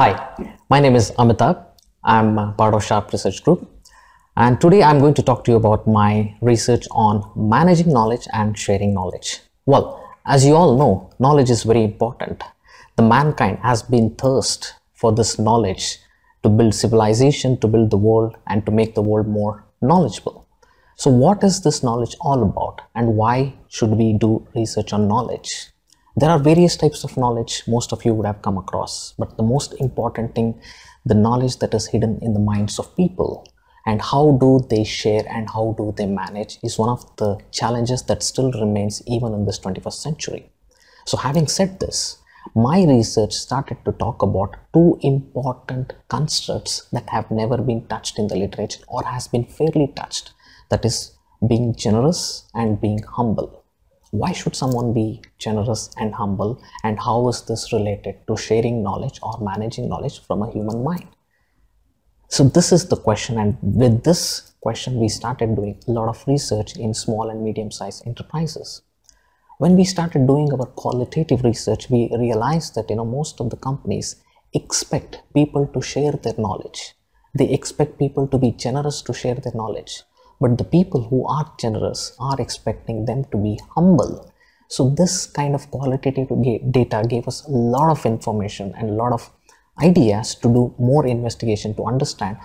Hi, my name is Amitabh. I'm part of Sharp Research Group. And today I'm going to talk to you about my research on managing knowledge and sharing knowledge. Well, as you all know, knowledge is very important. The mankind has been thirst for this knowledge to build civilization, to build the world, and to make the world more knowledgeable. So, what is this knowledge all about, and why should we do research on knowledge? There are various types of knowledge most of you would have come across, but the most important thing, the knowledge that is hidden in the minds of people and how do they share and how do they manage is one of the challenges that still remains even in this 21st century. So having said this, my research started to talk about two important constructs that have never been touched in the literature or has been fairly touched that is being generous and being humble why should someone be generous and humble? And how is this related to sharing knowledge or managing knowledge from a human mind? So this is the question and with this question we started doing a lot of research in small and medium sized enterprises. When we started doing our qualitative research we realized that you know most of the companies expect people to share their knowledge. They expect people to be generous to share their knowledge but the people who are generous are expecting them to be humble. So this kind of qualitative data gave us a lot of information and a lot of ideas to do more investigation to understand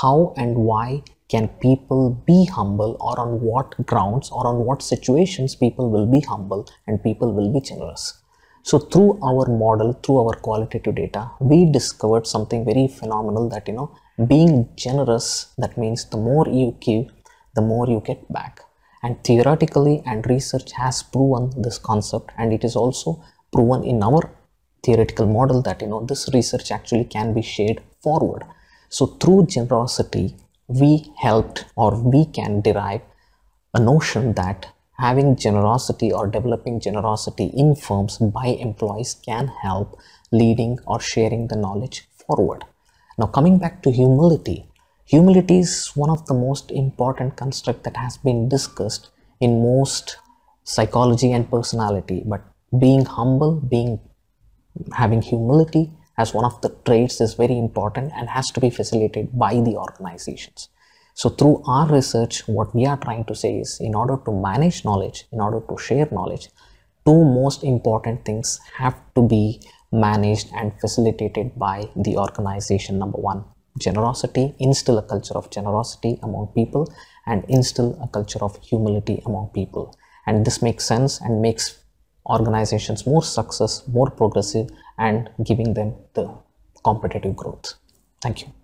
how and why can people be humble or on what grounds or on what situations people will be humble and people will be generous. So through our model through our qualitative data we discovered something very phenomenal that you know being generous that means the more you give the more you get back. And theoretically and research has proven this concept and it is also proven in our theoretical model that you know this research actually can be shared forward. So through generosity we helped or we can derive a notion that having generosity or developing generosity in firms by employees can help leading or sharing the knowledge forward. Now coming back to humility Humility is one of the most important construct that has been discussed in most psychology and personality. But being humble, being having humility as one of the traits is very important and has to be facilitated by the organizations. So through our research, what we are trying to say is in order to manage knowledge, in order to share knowledge, two most important things have to be managed and facilitated by the organization. Number one, generosity, instill a culture of generosity among people and instill a culture of humility among people. And this makes sense and makes organizations more success, more progressive and giving them the competitive growth. Thank you.